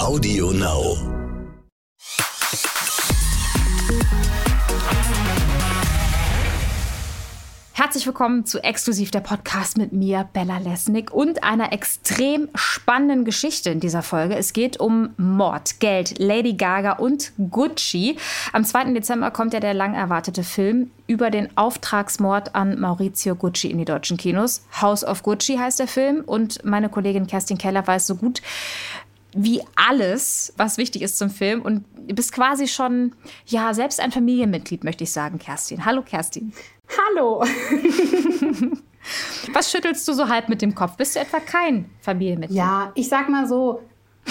Audio Now. Herzlich willkommen zu Exklusiv der Podcast mit mir, Bella Lesnick, und einer extrem spannenden Geschichte in dieser Folge. Es geht um Mord, Geld, Lady Gaga und Gucci. Am 2. Dezember kommt ja der lang erwartete Film über den Auftragsmord an Maurizio Gucci in die deutschen Kinos. House of Gucci heißt der Film und meine Kollegin Kerstin Keller weiß so gut wie alles, was wichtig ist zum Film. Und du bist quasi schon, ja, selbst ein Familienmitglied, möchte ich sagen, Kerstin. Hallo, Kerstin. Hallo. Was schüttelst du so halb mit dem Kopf? Bist du etwa kein Familienmitglied? Ja, ich sag mal so,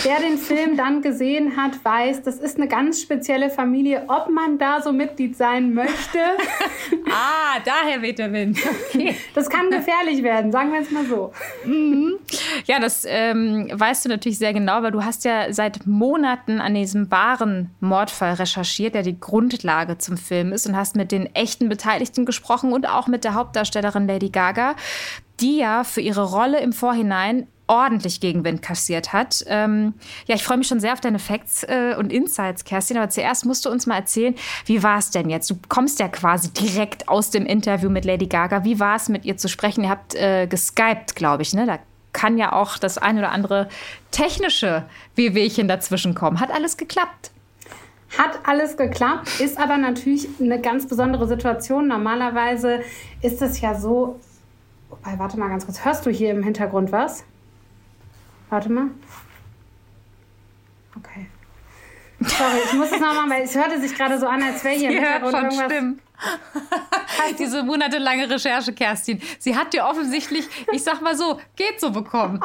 Wer den Film dann gesehen hat, weiß, das ist eine ganz spezielle Familie, ob man da so Mitglied sein möchte. ah, daher weht der Wind. Okay. Das kann gefährlich werden, sagen wir es mal so. Mhm. Ja, das ähm, weißt du natürlich sehr genau, weil du hast ja seit Monaten an diesem wahren Mordfall recherchiert, der die Grundlage zum Film ist und hast mit den echten Beteiligten gesprochen und auch mit der Hauptdarstellerin Lady Gaga, die ja für ihre Rolle im Vorhinein ordentlich Gegenwind kassiert hat. Ähm, ja, ich freue mich schon sehr auf deine Facts äh, und Insights, Kerstin. Aber zuerst musst du uns mal erzählen, wie war es denn jetzt? Du kommst ja quasi direkt aus dem Interview mit Lady Gaga. Wie war es, mit ihr zu sprechen? Ihr habt äh, geskypt, glaube ich, ne? Da kann ja auch das ein oder andere technische Wehwehchen dazwischen kommen. Hat alles geklappt? Hat alles geklappt, ist aber natürlich eine ganz besondere Situation. Normalerweise ist es ja so, wobei, warte mal ganz kurz, hörst du hier im Hintergrund was? Warte mal. Okay. Sorry, ich muss es nochmal, weil es hörte sich gerade so an, als wäre hier im Hintergrund schon Stimmen. Diese monatelange Recherche, Kerstin. Sie hat dir offensichtlich, ich sag mal so, geht so bekommen.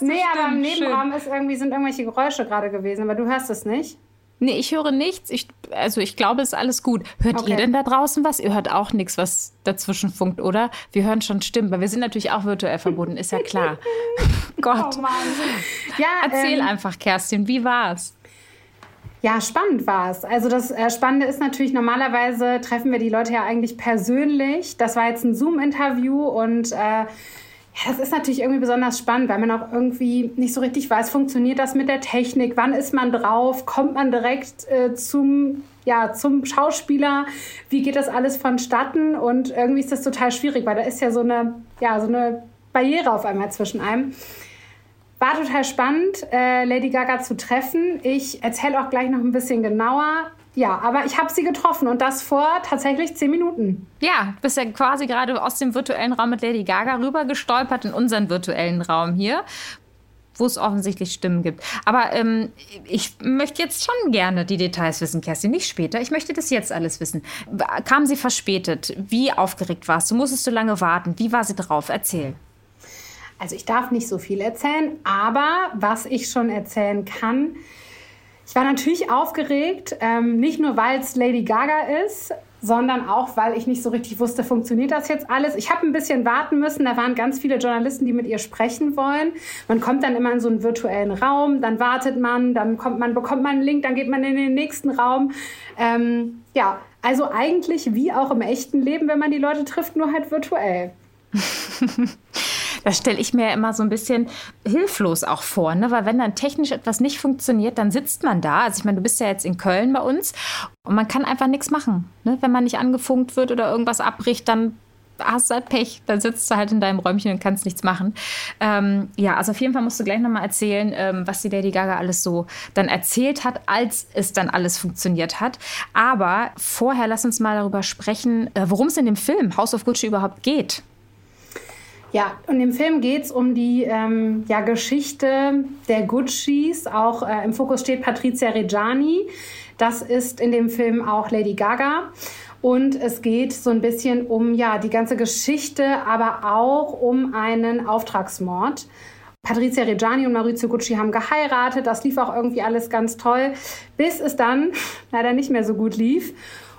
nee, aber im Nebenraum ist irgendwie, sind irgendwelche Geräusche gerade gewesen, aber du hörst es nicht. Nee, ich höre nichts. Ich, also ich glaube, es ist alles gut. Hört okay. ihr denn da draußen was? Ihr hört auch nichts, was dazwischen funkt, oder? Wir hören schon Stimmen, weil wir sind natürlich auch virtuell verbunden, ist ja klar. Gott. Oh Mann. Ja, Erzähl ähm, einfach, Kerstin, wie war's? Ja, spannend war es. Also das äh, Spannende ist natürlich, normalerweise treffen wir die Leute ja eigentlich persönlich. Das war jetzt ein Zoom-Interview und äh, ja, das ist natürlich irgendwie besonders spannend, weil man auch irgendwie nicht so richtig weiß, funktioniert das mit der Technik? Wann ist man drauf? Kommt man direkt äh, zum, ja, zum Schauspieler? Wie geht das alles vonstatten? Und irgendwie ist das total schwierig, weil da ist ja so eine, ja, so eine Barriere auf einmal zwischen einem. War total spannend, äh, Lady Gaga zu treffen. Ich erzähle auch gleich noch ein bisschen genauer. Ja, aber ich habe sie getroffen und das vor tatsächlich zehn Minuten. Ja, bist ja quasi gerade aus dem virtuellen Raum mit Lady Gaga rüber gestolpert in unseren virtuellen Raum hier, wo es offensichtlich Stimmen gibt. Aber ähm, ich möchte jetzt schon gerne die Details wissen, Kerstin, nicht später. Ich möchte das jetzt alles wissen. Kam sie verspätet? Wie aufgeregt warst du? Musstest du lange warten? Wie war sie drauf? Erzähl. Also ich darf nicht so viel erzählen, aber was ich schon erzählen kann, ich war natürlich aufgeregt, ähm, nicht nur weil es Lady Gaga ist, sondern auch, weil ich nicht so richtig wusste, funktioniert das jetzt alles. Ich habe ein bisschen warten müssen. Da waren ganz viele Journalisten, die mit ihr sprechen wollen. Man kommt dann immer in so einen virtuellen Raum, dann wartet man, dann kommt man, bekommt man einen Link, dann geht man in den nächsten Raum. Ähm, ja, also eigentlich wie auch im echten Leben, wenn man die Leute trifft, nur halt virtuell. Das stelle ich mir immer so ein bisschen hilflos auch vor, ne? weil wenn dann technisch etwas nicht funktioniert, dann sitzt man da. Also ich meine, du bist ja jetzt in Köln bei uns und man kann einfach nichts machen. Ne? Wenn man nicht angefunkt wird oder irgendwas abbricht, dann hast du halt Pech. Dann sitzt du halt in deinem Räumchen und kannst nichts machen. Ähm, ja, also auf jeden Fall musst du gleich nochmal erzählen, ähm, was die Lady Gaga alles so dann erzählt hat, als es dann alles funktioniert hat. Aber vorher lass uns mal darüber sprechen, äh, worum es in dem Film House of Gucci überhaupt geht. Ja, und im Film geht es um die ähm, ja, Geschichte der Guccis. Auch äh, im Fokus steht Patrizia Reggiani. Das ist in dem Film auch Lady Gaga. Und es geht so ein bisschen um ja, die ganze Geschichte, aber auch um einen Auftragsmord. Patrizia Reggiani und Maurizio Gucci haben geheiratet. Das lief auch irgendwie alles ganz toll, bis es dann leider nicht mehr so gut lief.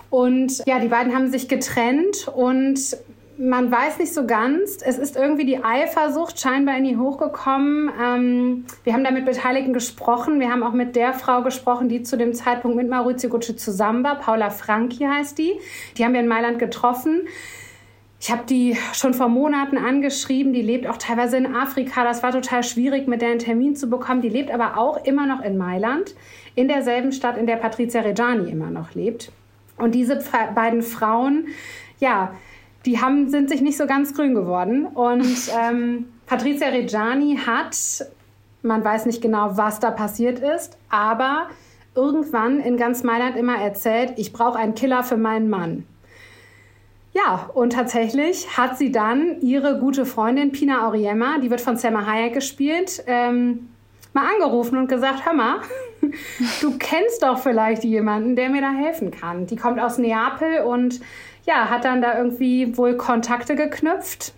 Und ja, die beiden haben sich getrennt und man weiß nicht so ganz. Es ist irgendwie die Eifersucht scheinbar in die hochgekommen. Ähm, wir haben da mit Beteiligten gesprochen. Wir haben auch mit der Frau gesprochen, die zu dem Zeitpunkt mit Maurizio Gucci zusammen war. Paula Franchi heißt die. Die haben wir in Mailand getroffen. Ich habe die schon vor Monaten angeschrieben. Die lebt auch teilweise in Afrika. Das war total schwierig, mit der einen Termin zu bekommen. Die lebt aber auch immer noch in Mailand, in derselben Stadt, in der Patricia Reggiani immer noch lebt. Und diese beiden Frauen, ja, die haben, sind sich nicht so ganz grün geworden. Und ähm, Patricia Reggiani hat, man weiß nicht genau, was da passiert ist, aber irgendwann in ganz Mailand immer erzählt, ich brauche einen Killer für meinen Mann. Ja, und tatsächlich hat sie dann ihre gute Freundin Pina Auriemma, die wird von Selma Hayek gespielt, ähm, mal angerufen und gesagt, hör mal, du kennst doch vielleicht jemanden, der mir da helfen kann. Die kommt aus Neapel und ja, hat dann da irgendwie wohl Kontakte geknüpft.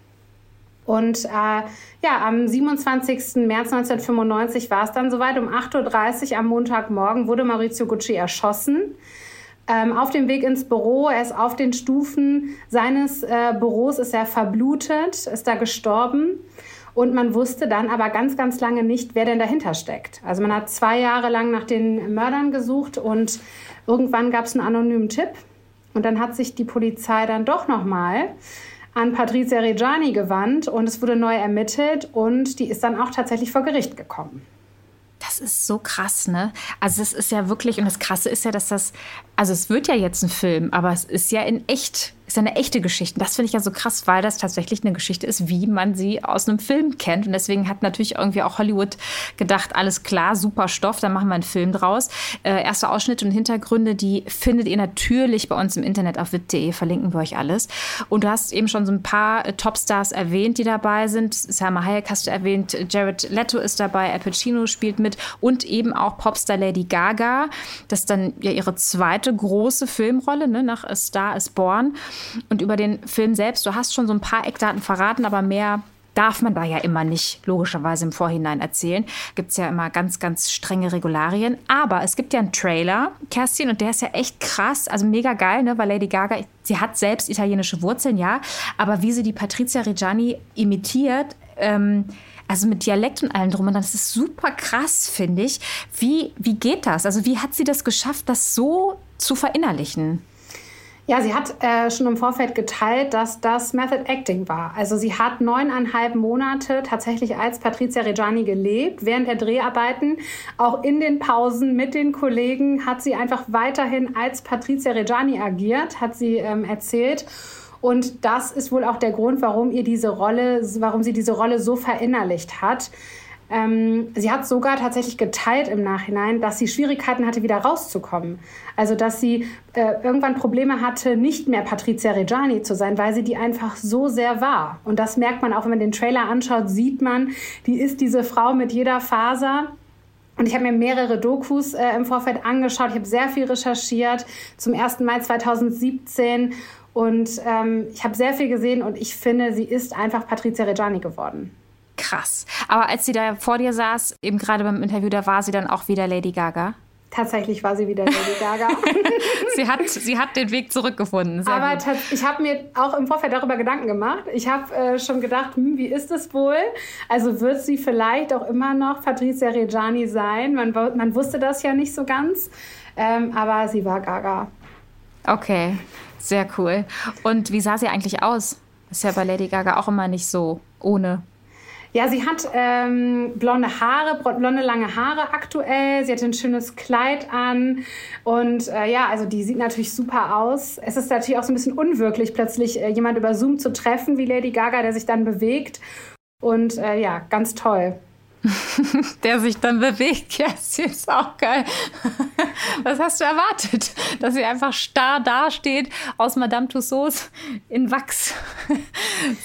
Und äh, ja, am 27. März 1995 war es dann soweit. Um 8.30 Uhr am Montagmorgen wurde Maurizio Gucci erschossen. Ähm, auf dem Weg ins Büro, er ist auf den Stufen seines äh, Büros, ist er verblutet, ist da gestorben. Und man wusste dann aber ganz, ganz lange nicht, wer denn dahinter steckt. Also man hat zwei Jahre lang nach den Mördern gesucht und irgendwann gab es einen anonymen Tipp. Und dann hat sich die Polizei dann doch nochmal an Patrizia Reggiani gewandt und es wurde neu ermittelt und die ist dann auch tatsächlich vor Gericht gekommen. Das ist so krass, ne? Also es ist ja wirklich, und das Krasse ist ja, dass das, also es wird ja jetzt ein Film, aber es ist ja in echt ist eine echte Geschichte. Das finde ich ja so krass, weil das tatsächlich eine Geschichte ist, wie man sie aus einem Film kennt. Und deswegen hat natürlich irgendwie auch Hollywood gedacht, alles klar, super Stoff, dann machen wir einen Film draus. Äh, erste Ausschnitte und Hintergründe, die findet ihr natürlich bei uns im Internet auf wit.de, verlinken wir euch alles. Und du hast eben schon so ein paar äh, Topstars erwähnt, die dabei sind. Salma Hayek hast du erwähnt, Jared Leto ist dabei, Al Pacino spielt mit und eben auch Popstar Lady Gaga. Das ist dann ja ihre zweite große Filmrolle, ne, nach A Star is Born. Und über den Film selbst, du hast schon so ein paar Eckdaten verraten, aber mehr darf man da ja immer nicht logischerweise im Vorhinein erzählen. Gibt es ja immer ganz, ganz strenge Regularien. Aber es gibt ja einen Trailer, Kerstin, und der ist ja echt krass, also mega geil, ne? weil Lady Gaga, sie hat selbst italienische Wurzeln, ja, aber wie sie die Patrizia Reggiani imitiert, ähm, also mit Dialekt und allem drum und das ist super krass, finde ich. Wie, wie geht das? Also wie hat sie das geschafft, das so zu verinnerlichen? Ja, sie hat äh, schon im Vorfeld geteilt, dass das Method Acting war. Also sie hat neuneinhalb Monate tatsächlich als Patricia Reggiani gelebt, während der Dreharbeiten. Auch in den Pausen mit den Kollegen hat sie einfach weiterhin als Patricia Reggiani agiert, hat sie ähm, erzählt. Und das ist wohl auch der Grund, warum ihr diese Rolle, warum sie diese Rolle so verinnerlicht hat. Ähm, sie hat sogar tatsächlich geteilt im Nachhinein, dass sie Schwierigkeiten hatte, wieder rauszukommen. Also, dass sie äh, irgendwann Probleme hatte, nicht mehr Patricia Reggiani zu sein, weil sie die einfach so sehr war. Und das merkt man auch, wenn man den Trailer anschaut, sieht man, die ist diese Frau mit jeder Faser. Und ich habe mir mehrere Dokus äh, im Vorfeld angeschaut. Ich habe sehr viel recherchiert zum 1. Mai 2017. Und ähm, ich habe sehr viel gesehen und ich finde, sie ist einfach Patricia Reggiani geworden krass. Aber als sie da vor dir saß, eben gerade beim Interview, da war sie dann auch wieder Lady Gaga. Tatsächlich war sie wieder Lady Gaga. sie, hat, sie hat den Weg zurückgefunden. Sehr Aber ich habe mir auch im Vorfeld darüber Gedanken gemacht. Ich habe äh, schon gedacht, hm, wie ist es wohl? Also wird sie vielleicht auch immer noch Patricia Reggiani sein? Man, man wusste das ja nicht so ganz. Ähm, aber sie war Gaga. Okay, sehr cool. Und wie sah sie eigentlich aus? Ist ja bei Lady Gaga auch immer nicht so ohne ja, sie hat ähm, blonde Haare, blonde lange Haare aktuell. Sie hat ein schönes Kleid an. Und äh, ja, also die sieht natürlich super aus. Es ist natürlich auch so ein bisschen unwirklich, plötzlich äh, jemand über Zoom zu treffen wie Lady Gaga, der sich dann bewegt. Und äh, ja, ganz toll. der sich dann bewegt. Ja, sie ist auch geil. Was hast du erwartet? Dass sie einfach starr dasteht aus Madame Tussauds in Wachs.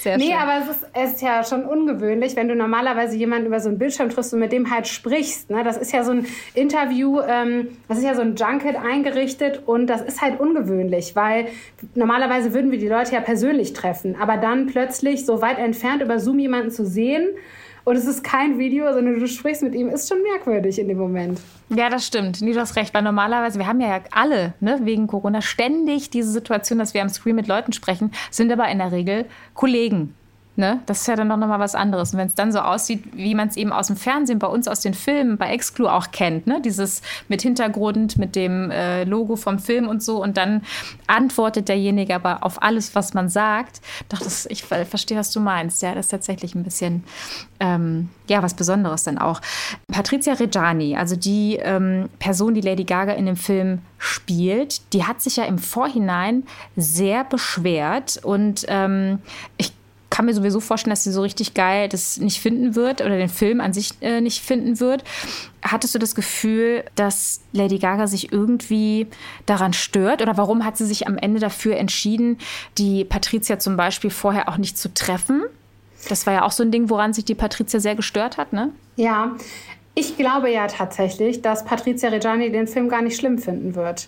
Sehr nee, schön. aber es ist, es ist, ja schon ungewöhnlich, wenn du normalerweise jemanden über so einen Bildschirm triffst und mit dem halt sprichst. Ne? Das ist ja so ein Interview, ähm, das ist ja so ein Junket eingerichtet und das ist halt ungewöhnlich, weil normalerweise würden wir die Leute ja persönlich treffen. Aber dann plötzlich so weit entfernt über Zoom jemanden zu sehen, und es ist kein Video, sondern du sprichst mit ihm, ist schon merkwürdig in dem Moment. Ja, das stimmt. Nee, du hast recht, weil normalerweise, wir haben ja alle, ne, wegen Corona ständig diese Situation, dass wir am Screen mit Leuten sprechen, sind aber in der Regel Kollegen. Ne? Das ist ja dann noch mal was anderes. Und wenn es dann so aussieht, wie man es eben aus dem Fernsehen, bei uns aus den Filmen, bei Exclu auch kennt, ne? dieses mit Hintergrund, mit dem äh, Logo vom Film und so, und dann antwortet derjenige aber auf alles, was man sagt. Doch, das, ich verstehe, was du meinst. Ja, das ist tatsächlich ein bisschen, ähm, ja, was Besonderes dann auch. Patricia Reggiani, also die ähm, Person, die Lady Gaga in dem Film spielt, die hat sich ja im Vorhinein sehr beschwert und ähm, ich kann mir sowieso vorstellen, dass sie so richtig geil das nicht finden wird oder den Film an sich äh, nicht finden wird. Hattest du das Gefühl, dass Lady Gaga sich irgendwie daran stört? Oder warum hat sie sich am Ende dafür entschieden, die Patricia zum Beispiel vorher auch nicht zu treffen? Das war ja auch so ein Ding, woran sich die Patricia sehr gestört hat, ne? Ja, ich glaube ja tatsächlich, dass Patricia Reggiani den Film gar nicht schlimm finden wird.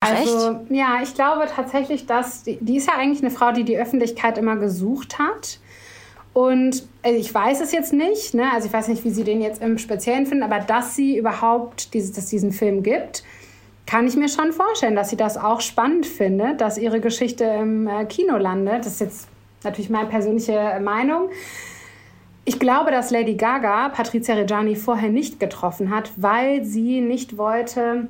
Also, Echt? ja, ich glaube tatsächlich, dass die, die ist ja eigentlich eine Frau, die die Öffentlichkeit immer gesucht hat. Und also ich weiß es jetzt nicht, ne? also ich weiß nicht, wie sie den jetzt im Speziellen finden, aber dass sie überhaupt dieses, dass diesen Film gibt, kann ich mir schon vorstellen, dass sie das auch spannend findet, dass ihre Geschichte im äh, Kino landet. Das ist jetzt natürlich meine persönliche Meinung. Ich glaube, dass Lady Gaga Patricia Reggiani vorher nicht getroffen hat, weil sie nicht wollte,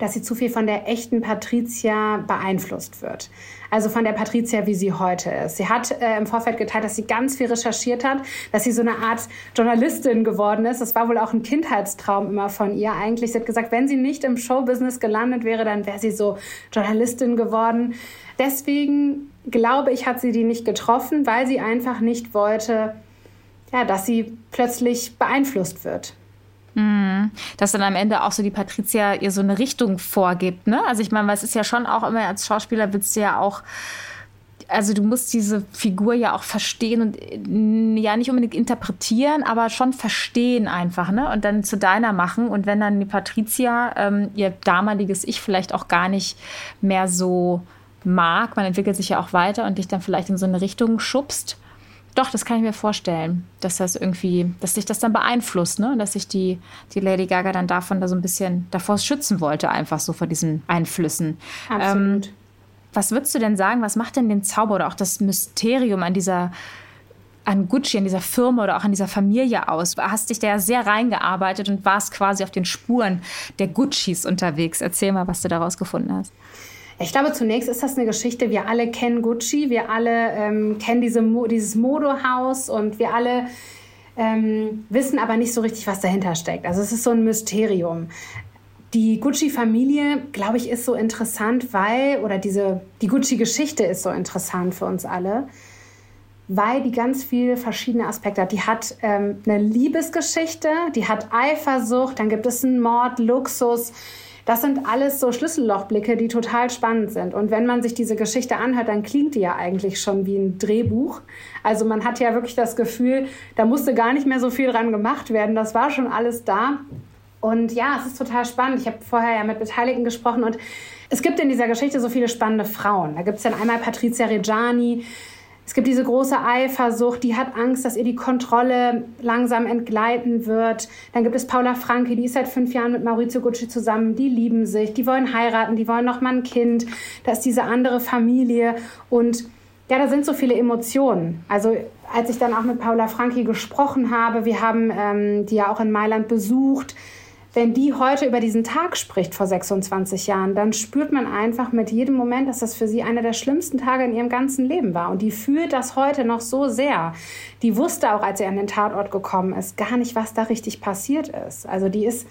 dass sie zu viel von der echten Patricia beeinflusst wird. Also von der Patricia, wie sie heute ist. Sie hat äh, im Vorfeld geteilt, dass sie ganz viel recherchiert hat, dass sie so eine Art Journalistin geworden ist. Das war wohl auch ein Kindheitstraum immer von ihr eigentlich. Sie hat gesagt, wenn sie nicht im Showbusiness gelandet wäre, dann wäre sie so Journalistin geworden. Deswegen glaube ich, hat sie die nicht getroffen, weil sie einfach nicht wollte, ja, dass sie plötzlich beeinflusst wird. Mhm. Dass dann am Ende auch so die Patricia ihr so eine Richtung vorgibt. Ne? Also ich meine, es ist ja schon auch immer als Schauspieler willst du ja auch also du musst diese Figur ja auch verstehen und äh, ja nicht unbedingt interpretieren, aber schon verstehen einfach, ne? Und dann zu deiner machen. Und wenn dann die Patricia ähm, ihr damaliges Ich vielleicht auch gar nicht mehr so mag, man entwickelt sich ja auch weiter und dich dann vielleicht in so eine Richtung schubst, doch, das kann ich mir vorstellen, dass das irgendwie, dass sich das dann beeinflusst, ne? Dass sich die, die Lady Gaga dann davon da so ein bisschen davor schützen wollte, einfach so vor diesen Einflüssen. Absolut. Ähm, was würdest du denn sagen, was macht denn den Zauber oder auch das Mysterium an dieser an Gucci, an dieser Firma oder auch an dieser Familie aus? Du hast dich da ja sehr reingearbeitet und warst quasi auf den Spuren der Guccis unterwegs. Erzähl mal, was du daraus gefunden hast. Ich glaube, zunächst ist das eine Geschichte, wir alle kennen Gucci, wir alle ähm, kennen diese Mo dieses Modehaus und wir alle ähm, wissen aber nicht so richtig, was dahinter steckt. Also es ist so ein Mysterium. Die Gucci-Familie, glaube ich, ist so interessant, weil, oder diese, die Gucci-Geschichte ist so interessant für uns alle, weil die ganz viele verschiedene Aspekte hat. Die hat ähm, eine Liebesgeschichte, die hat Eifersucht, dann gibt es einen Mord, Luxus, das sind alles so Schlüssellochblicke, die total spannend sind. Und wenn man sich diese Geschichte anhört, dann klingt die ja eigentlich schon wie ein Drehbuch. Also man hat ja wirklich das Gefühl, da musste gar nicht mehr so viel dran gemacht werden. Das war schon alles da. Und ja, es ist total spannend. Ich habe vorher ja mit Beteiligten gesprochen und es gibt in dieser Geschichte so viele spannende Frauen. Da gibt es dann einmal Patricia Reggiani, es gibt diese große Eifersucht, die hat Angst, dass ihr die Kontrolle langsam entgleiten wird. Dann gibt es Paula Franke, die ist seit fünf Jahren mit Maurizio Gucci zusammen. Die lieben sich, die wollen heiraten, die wollen noch mal ein Kind. Da ist diese andere Familie und ja, da sind so viele Emotionen. Also als ich dann auch mit Paula Franki gesprochen habe, wir haben ähm, die ja auch in Mailand besucht, wenn die heute über diesen Tag spricht vor 26 Jahren, dann spürt man einfach mit jedem Moment, dass das für sie einer der schlimmsten Tage in ihrem ganzen Leben war. Und die fühlt das heute noch so sehr. Die wusste auch, als sie an den Tatort gekommen ist, gar nicht, was da richtig passiert ist. Also die ist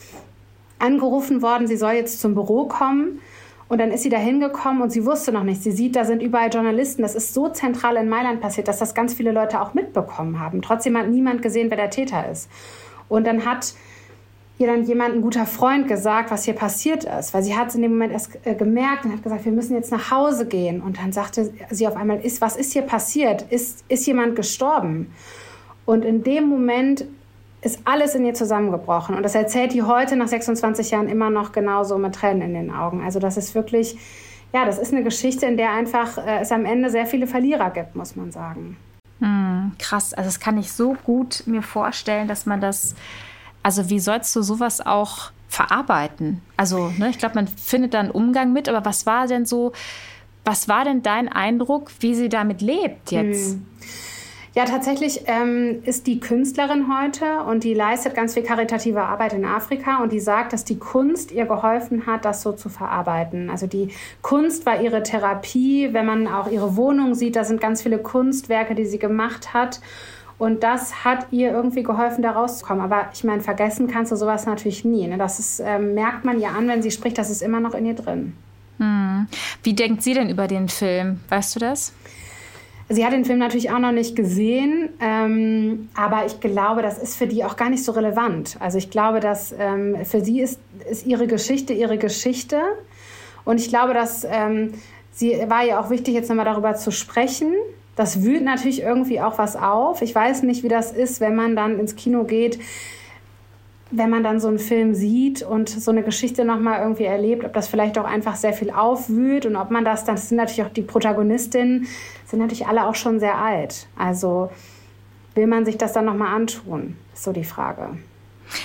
angerufen worden, sie soll jetzt zum Büro kommen. Und dann ist sie da hingekommen und sie wusste noch nicht. Sie sieht, da sind überall Journalisten. Das ist so zentral in Mailand passiert, dass das ganz viele Leute auch mitbekommen haben. Trotzdem hat niemand gesehen, wer der Täter ist. Und dann hat ihr dann jemand, ein guter Freund, gesagt, was hier passiert ist. Weil sie hat es in dem Moment erst äh, gemerkt und hat gesagt, wir müssen jetzt nach Hause gehen. Und dann sagte sie auf einmal, ist, was ist hier passiert? Ist, ist jemand gestorben? Und in dem Moment ist alles in ihr zusammengebrochen. Und das erzählt die heute nach 26 Jahren immer noch genauso mit Tränen in den Augen. Also das ist wirklich, ja, das ist eine Geschichte, in der einfach äh, es am Ende sehr viele Verlierer gibt, muss man sagen. Hm, krass, also das kann ich so gut mir vorstellen, dass man das also wie sollst du sowas auch verarbeiten? Also ne, ich glaube, man findet da einen Umgang mit, aber was war denn so, was war denn dein Eindruck, wie sie damit lebt jetzt? Hm. Ja, tatsächlich ähm, ist die Künstlerin heute und die leistet ganz viel karitative Arbeit in Afrika und die sagt, dass die Kunst ihr geholfen hat, das so zu verarbeiten. Also die Kunst war ihre Therapie. Wenn man auch ihre Wohnung sieht, da sind ganz viele Kunstwerke, die sie gemacht hat. Und das hat ihr irgendwie geholfen, da rauszukommen. Aber ich meine, vergessen kannst du sowas natürlich nie. Ne? Das ist, äh, merkt man ihr an, wenn sie spricht, das ist immer noch in ihr drin. Hm. Wie denkt sie denn über den Film? Weißt du das? Sie hat den Film natürlich auch noch nicht gesehen, ähm, aber ich glaube, das ist für die auch gar nicht so relevant. Also ich glaube, dass ähm, für sie ist, ist ihre Geschichte ihre Geschichte. Und ich glaube, dass ähm, sie war ja auch wichtig, jetzt nochmal darüber zu sprechen. Das wühlt natürlich irgendwie auch was auf. Ich weiß nicht, wie das ist, wenn man dann ins Kino geht wenn man dann so einen Film sieht und so eine Geschichte nochmal irgendwie erlebt, ob das vielleicht auch einfach sehr viel aufwühlt und ob man das, das sind natürlich auch die Protagonistinnen, sind natürlich alle auch schon sehr alt. Also will man sich das dann nochmal antun, ist so die Frage.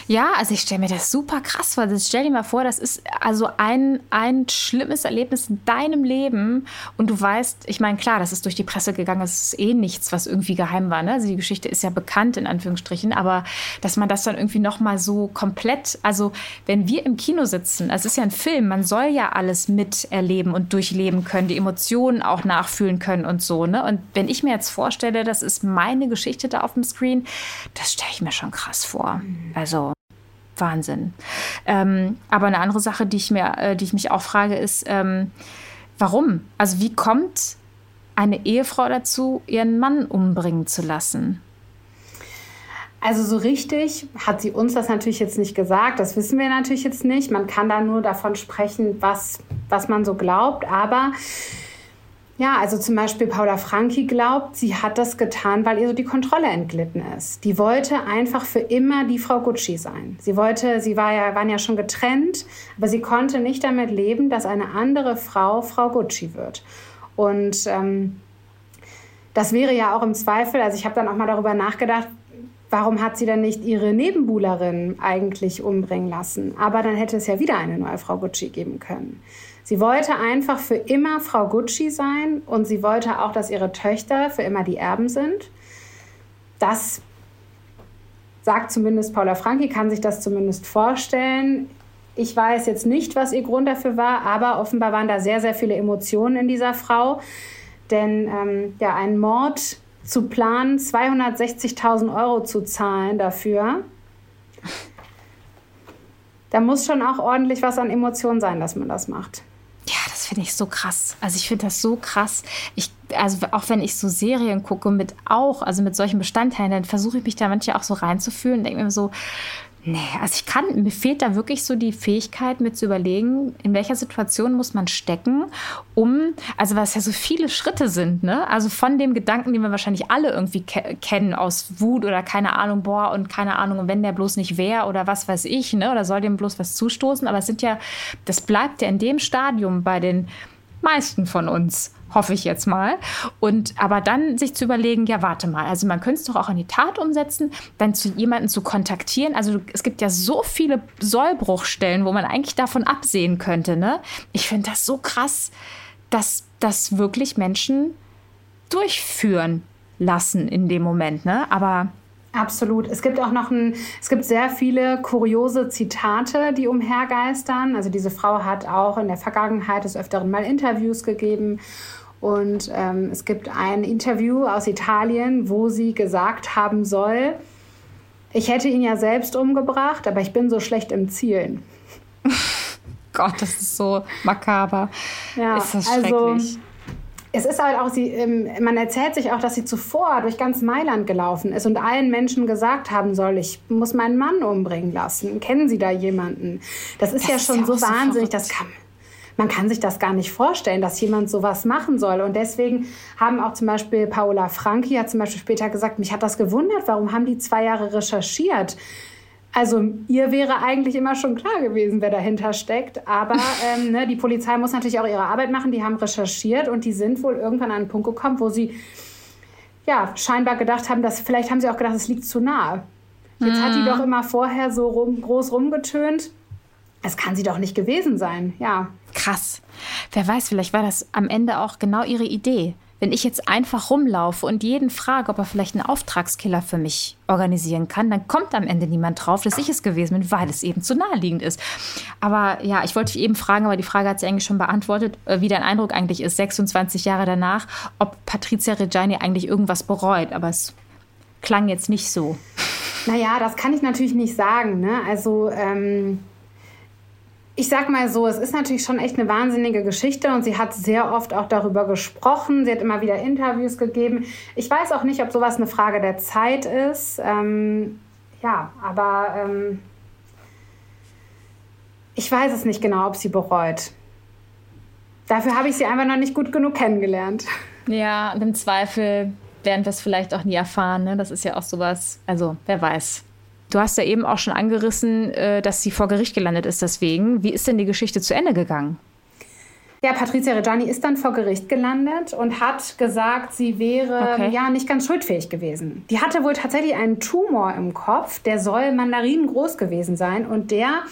Ja, also ich stelle mir das super krass vor. Also stell dir mal vor, das ist also ein, ein schlimmes Erlebnis in deinem Leben und du weißt, ich meine, klar, das ist durch die Presse gegangen, das ist eh nichts, was irgendwie geheim war. Ne? Also die Geschichte ist ja bekannt, in Anführungsstrichen, aber dass man das dann irgendwie nochmal so komplett, also wenn wir im Kino sitzen, es ist ja ein Film, man soll ja alles miterleben und durchleben können, die Emotionen auch nachfühlen können und so. Ne? Und wenn ich mir jetzt vorstelle, das ist meine Geschichte da auf dem Screen, das stelle ich mir schon krass vor. Also Wahnsinn. Ähm, aber eine andere Sache, die ich, mir, äh, die ich mich auch frage, ist, ähm, warum? Also wie kommt eine Ehefrau dazu, ihren Mann umbringen zu lassen? Also so richtig hat sie uns das natürlich jetzt nicht gesagt. Das wissen wir natürlich jetzt nicht. Man kann da nur davon sprechen, was, was man so glaubt. Aber ja, also zum Beispiel Paula Franki glaubt, sie hat das getan, weil ihr so die Kontrolle entglitten ist. Die wollte einfach für immer die Frau Gucci sein. Sie wollte, sie war ja, waren ja schon getrennt, aber sie konnte nicht damit leben, dass eine andere Frau Frau Gucci wird. Und ähm, das wäre ja auch im Zweifel, also ich habe dann auch mal darüber nachgedacht, warum hat sie dann nicht ihre Nebenbuhlerin eigentlich umbringen lassen? Aber dann hätte es ja wieder eine neue Frau Gucci geben können. Sie wollte einfach für immer Frau Gucci sein und sie wollte auch, dass ihre Töchter für immer die Erben sind. Das sagt zumindest Paula Franki, kann sich das zumindest vorstellen. Ich weiß jetzt nicht, was ihr Grund dafür war, aber offenbar waren da sehr, sehr viele Emotionen in dieser Frau. Denn ähm, ja, einen Mord zu planen, 260.000 Euro zu zahlen dafür, da muss schon auch ordentlich was an Emotionen sein, dass man das macht finde ich so krass. Also ich finde das so krass. Ich, also auch wenn ich so Serien gucke mit auch, also mit solchen Bestandteilen, dann versuche ich mich da manchmal auch so reinzufühlen und denke mir so, Nee, also ich kann, mir fehlt da wirklich so die Fähigkeit, mir zu überlegen, in welcher Situation muss man stecken, um, also was ja so viele Schritte sind, ne? Also von dem Gedanken, den wir wahrscheinlich alle irgendwie ke kennen aus Wut oder keine Ahnung, boah, und keine Ahnung, wenn der bloß nicht wäre oder was weiß ich, ne? Oder soll dem bloß was zustoßen? Aber es sind ja, das bleibt ja in dem Stadium bei den meisten von uns hoffe ich jetzt mal. Und aber dann sich zu überlegen, ja, warte mal, also man könnte es doch auch in die Tat umsetzen, dann zu jemanden zu kontaktieren. Also es gibt ja so viele Sollbruchstellen, wo man eigentlich davon absehen könnte. Ne? Ich finde das so krass, dass das wirklich Menschen durchführen lassen in dem Moment. Ne? Aber Absolut. Es gibt auch noch ein, es gibt sehr viele kuriose Zitate, die umhergeistern. Also diese Frau hat auch in der Vergangenheit des Öfteren mal Interviews gegeben und ähm, es gibt ein Interview aus Italien, wo sie gesagt haben soll, ich hätte ihn ja selbst umgebracht, aber ich bin so schlecht im Zielen. Gott, das ist so makaber. Ja, ist das also, es ist halt auch, sie, ähm, man erzählt sich auch, dass sie zuvor durch ganz Mailand gelaufen ist und allen Menschen gesagt haben soll, ich muss meinen Mann umbringen lassen. Kennen Sie da jemanden? Das ist das ja schon ist ja so wahnsinnig, so das kann, man kann sich das gar nicht vorstellen, dass jemand sowas machen soll. Und deswegen haben auch zum Beispiel Paola Franki hat zum Beispiel später gesagt, mich hat das gewundert, warum haben die zwei Jahre recherchiert? Also ihr wäre eigentlich immer schon klar gewesen, wer dahinter steckt. Aber ähm, ne, die Polizei muss natürlich auch ihre Arbeit machen. Die haben recherchiert und die sind wohl irgendwann an einen Punkt gekommen, wo sie ja scheinbar gedacht haben, dass vielleicht haben sie auch gedacht, es liegt zu nahe. Jetzt mhm. hat die mhm. doch immer vorher so rum, groß rumgetönt. Es kann sie doch nicht gewesen sein, ja. Krass. Wer weiß, vielleicht war das am Ende auch genau ihre Idee. Wenn ich jetzt einfach rumlaufe und jeden frage, ob er vielleicht einen Auftragskiller für mich organisieren kann, dann kommt am Ende niemand drauf, dass ich es gewesen bin, weil es eben zu naheliegend ist. Aber ja, ich wollte dich eben fragen, aber die Frage hat sie eigentlich schon beantwortet, äh, wie dein Eindruck eigentlich ist, 26 Jahre danach, ob Patricia Reggiani eigentlich irgendwas bereut. Aber es klang jetzt nicht so. Naja, das kann ich natürlich nicht sagen. Ne? Also ähm, ich sag mal so, es ist natürlich schon echt eine wahnsinnige Geschichte und sie hat sehr oft auch darüber gesprochen. Sie hat immer wieder Interviews gegeben. Ich weiß auch nicht, ob sowas eine Frage der Zeit ist. Ähm, ja, aber ähm, ich weiß es nicht genau, ob sie bereut. Dafür habe ich sie einfach noch nicht gut genug kennengelernt. Ja, und im Zweifel werden wir es vielleicht auch nie erfahren. Ne? Das ist ja auch sowas, also wer weiß. Du hast ja eben auch schon angerissen, äh, dass sie vor Gericht gelandet ist deswegen. Wie ist denn die Geschichte zu Ende gegangen? Ja, Patricia Reggiani ist dann vor Gericht gelandet und hat gesagt, sie wäre okay. ja nicht ganz schuldfähig gewesen. Die hatte wohl tatsächlich einen Tumor im Kopf, der soll mandarinengroß gewesen sein und der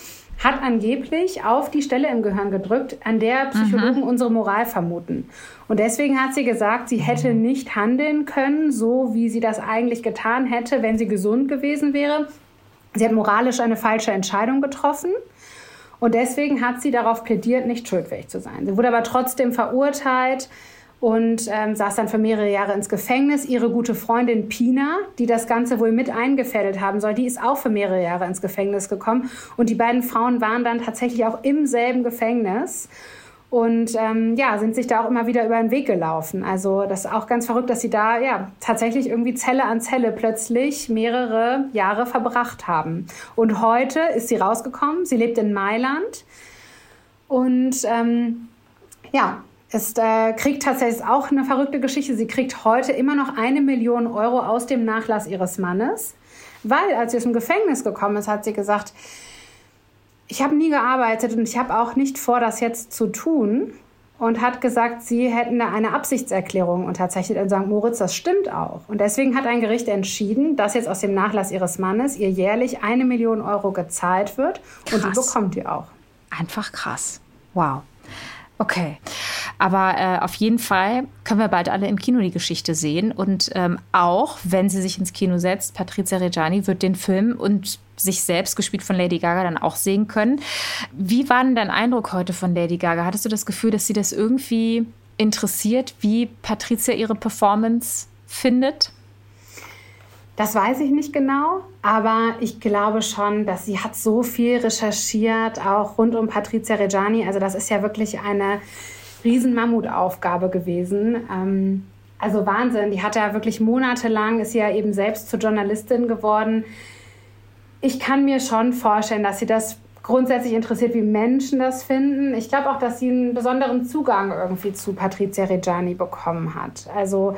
hat angeblich auf die Stelle im Gehirn gedrückt, an der Psychologen mhm. unsere Moral vermuten. Und deswegen hat sie gesagt, sie hätte nicht handeln können, so wie sie das eigentlich getan hätte, wenn sie gesund gewesen wäre. Sie hat moralisch eine falsche Entscheidung getroffen. Und deswegen hat sie darauf plädiert, nicht schuldfähig zu sein. Sie wurde aber trotzdem verurteilt und ähm, saß dann für mehrere Jahre ins Gefängnis. Ihre gute Freundin Pina, die das Ganze wohl mit eingefädelt haben soll, die ist auch für mehrere Jahre ins Gefängnis gekommen. Und die beiden Frauen waren dann tatsächlich auch im selben Gefängnis und ähm, ja, sind sich da auch immer wieder über den Weg gelaufen. Also das ist auch ganz verrückt, dass sie da ja tatsächlich irgendwie Zelle an Zelle plötzlich mehrere Jahre verbracht haben. Und heute ist sie rausgekommen, sie lebt in Mailand und ähm, ja, ist, äh, kriegt tatsächlich auch eine verrückte Geschichte. Sie kriegt heute immer noch eine Million Euro aus dem Nachlass ihres Mannes, weil als sie aus dem Gefängnis gekommen ist, hat sie gesagt, ich habe nie gearbeitet und ich habe auch nicht vor, das jetzt zu tun. Und hat gesagt, sie hätten da eine Absichtserklärung unterzeichnet in St. Moritz. Das stimmt auch. Und deswegen hat ein Gericht entschieden, dass jetzt aus dem Nachlass ihres Mannes ihr jährlich eine Million Euro gezahlt wird. Krass. Und die bekommt ihr auch. Einfach krass. Wow. Okay. Aber äh, auf jeden Fall können wir bald alle im Kino die Geschichte sehen. Und ähm, auch, wenn sie sich ins Kino setzt, Patrizia Reggiani wird den Film und sich selbst, gespielt von Lady Gaga, dann auch sehen können. Wie war denn dein Eindruck heute von Lady Gaga? Hattest du das Gefühl, dass sie das irgendwie interessiert, wie Patrizia ihre Performance findet? Das weiß ich nicht genau, aber ich glaube schon, dass sie hat so viel recherchiert, auch rund um Patrizia Reggiani. Also das ist ja wirklich eine Riesenmammutaufgabe gewesen. Ähm, also Wahnsinn, die hat ja wirklich monatelang, ist ja eben selbst zur Journalistin geworden. Ich kann mir schon vorstellen, dass sie das grundsätzlich interessiert, wie Menschen das finden. Ich glaube auch, dass sie einen besonderen Zugang irgendwie zu Patrizia Reggiani bekommen hat. Also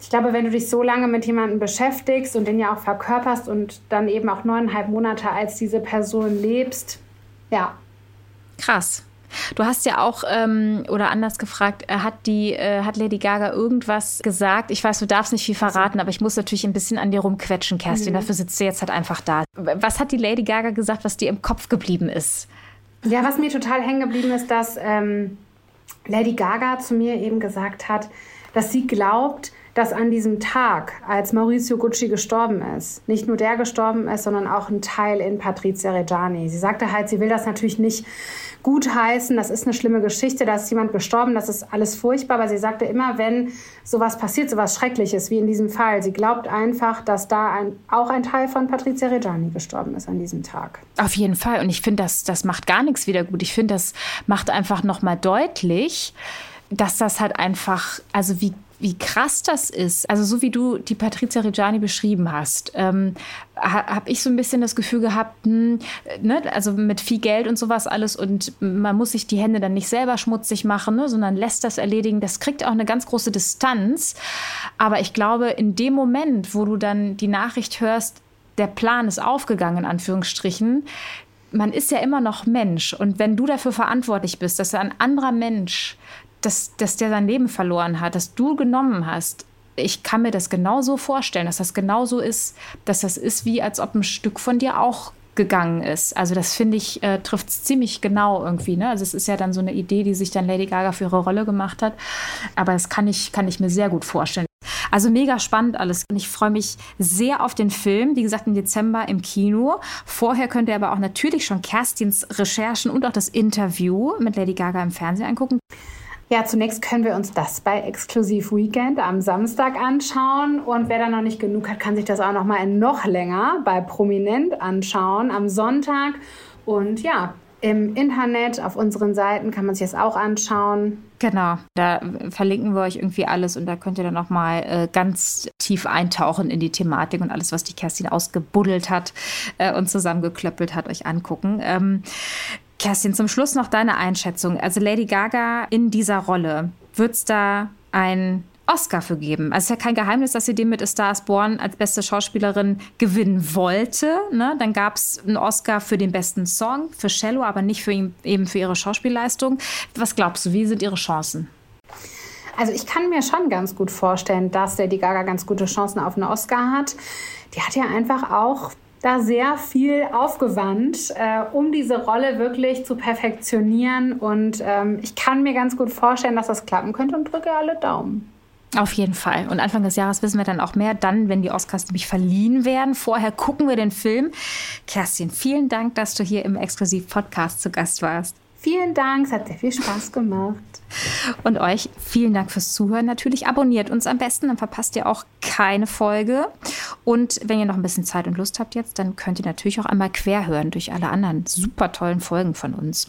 ich glaube, wenn du dich so lange mit jemandem beschäftigst und den ja auch verkörperst und dann eben auch neuneinhalb Monate als diese Person lebst, ja. Krass. Du hast ja auch, ähm, oder anders gefragt, äh, hat, die, äh, hat Lady Gaga irgendwas gesagt? Ich weiß, du darfst nicht viel verraten, aber ich muss natürlich ein bisschen an dir rumquetschen, Kerstin. Mhm. Dafür sitzt du jetzt halt einfach da. Was hat die Lady Gaga gesagt, was dir im Kopf geblieben ist? Ja, was mir total hängen geblieben ist, dass ähm, Lady Gaga zu mir eben gesagt hat, dass sie glaubt, dass an diesem Tag, als Maurizio Gucci gestorben ist, nicht nur der gestorben ist, sondern auch ein Teil in Patrizia Reggiani. Sie sagte halt, sie will das natürlich nicht gutheißen, das ist eine schlimme Geschichte, da ist jemand gestorben, das ist alles furchtbar, aber sie sagte immer, wenn sowas passiert, sowas Schreckliches wie in diesem Fall, sie glaubt einfach, dass da ein, auch ein Teil von Patrizia Reggiani gestorben ist an diesem Tag. Auf jeden Fall und ich finde, das, das macht gar nichts wieder gut. Ich finde, das macht einfach nochmal deutlich, dass das halt einfach, also wie wie krass das ist. Also so wie du die Patrizia Reggiani beschrieben hast, ähm, ha, habe ich so ein bisschen das Gefühl gehabt, hm, ne, also mit viel Geld und sowas alles und man muss sich die Hände dann nicht selber schmutzig machen, ne, sondern lässt das erledigen. Das kriegt auch eine ganz große Distanz. Aber ich glaube, in dem Moment, wo du dann die Nachricht hörst, der Plan ist aufgegangen, in Anführungsstrichen, man ist ja immer noch Mensch. Und wenn du dafür verantwortlich bist, dass ein anderer Mensch dass, dass der sein Leben verloren hat, dass du genommen hast. Ich kann mir das genauso vorstellen, dass das genauso ist, dass das ist wie, als ob ein Stück von dir auch gegangen ist. Also das finde ich, äh, trifft es ziemlich genau irgendwie. Ne? Also es ist ja dann so eine Idee, die sich dann Lady Gaga für ihre Rolle gemacht hat. Aber das kann ich, kann ich mir sehr gut vorstellen. Also mega spannend alles. Und ich freue mich sehr auf den Film. Wie gesagt, im Dezember im Kino. Vorher könnt ihr aber auch natürlich schon Kerstins Recherchen und auch das Interview mit Lady Gaga im Fernsehen angucken. Ja, zunächst können wir uns das bei Exklusiv Weekend am Samstag anschauen. Und wer da noch nicht genug hat, kann sich das auch noch mal noch länger bei Prominent anschauen am Sonntag. Und ja, im Internet, auf unseren Seiten kann man sich das auch anschauen. Genau, da verlinken wir euch irgendwie alles und da könnt ihr dann noch mal äh, ganz tief eintauchen in die Thematik und alles, was die Kerstin ausgebuddelt hat äh, und zusammengeklöppelt hat, euch angucken. Ähm, Kerstin, zum Schluss noch deine Einschätzung. Also Lady Gaga in dieser Rolle, wird es da ein Oscar für geben. Also es ist ja kein Geheimnis, dass sie den mit A Star is Born als beste Schauspielerin gewinnen wollte. Ne? Dann gab es einen Oscar für den besten Song, für Cello, aber nicht für ihn, eben für ihre Schauspielleistung. Was glaubst du, wie sind ihre Chancen? Also ich kann mir schon ganz gut vorstellen, dass Lady Gaga ganz gute Chancen auf einen Oscar hat. Die hat ja einfach auch da sehr viel aufgewandt, äh, um diese Rolle wirklich zu perfektionieren. Und ähm, ich kann mir ganz gut vorstellen, dass das klappen könnte und drücke alle Daumen. Auf jeden Fall. Und Anfang des Jahres wissen wir dann auch mehr, dann, wenn die Oscars nämlich verliehen werden. Vorher gucken wir den Film. Kerstin, vielen Dank, dass du hier im Exklusiv-Podcast zu Gast warst. Vielen Dank, es hat sehr viel Spaß gemacht. Und euch vielen Dank fürs Zuhören. Natürlich abonniert uns am besten, dann verpasst ihr auch keine Folge. Und wenn ihr noch ein bisschen Zeit und Lust habt jetzt, dann könnt ihr natürlich auch einmal quer hören durch alle anderen super tollen Folgen von uns.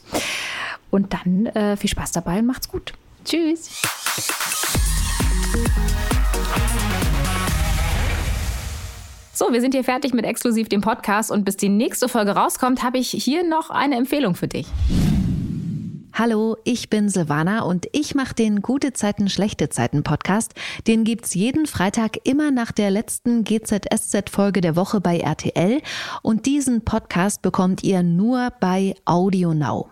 Und dann äh, viel Spaß dabei und macht's gut. Tschüss. So, wir sind hier fertig mit exklusiv dem Podcast und bis die nächste Folge rauskommt, habe ich hier noch eine Empfehlung für dich. Hallo, ich bin Silvana und ich mache den Gute Zeiten, Schlechte Zeiten Podcast. Den gibt's jeden Freitag immer nach der letzten GZSZ-Folge der Woche bei RTL und diesen Podcast bekommt ihr nur bei Audio Now.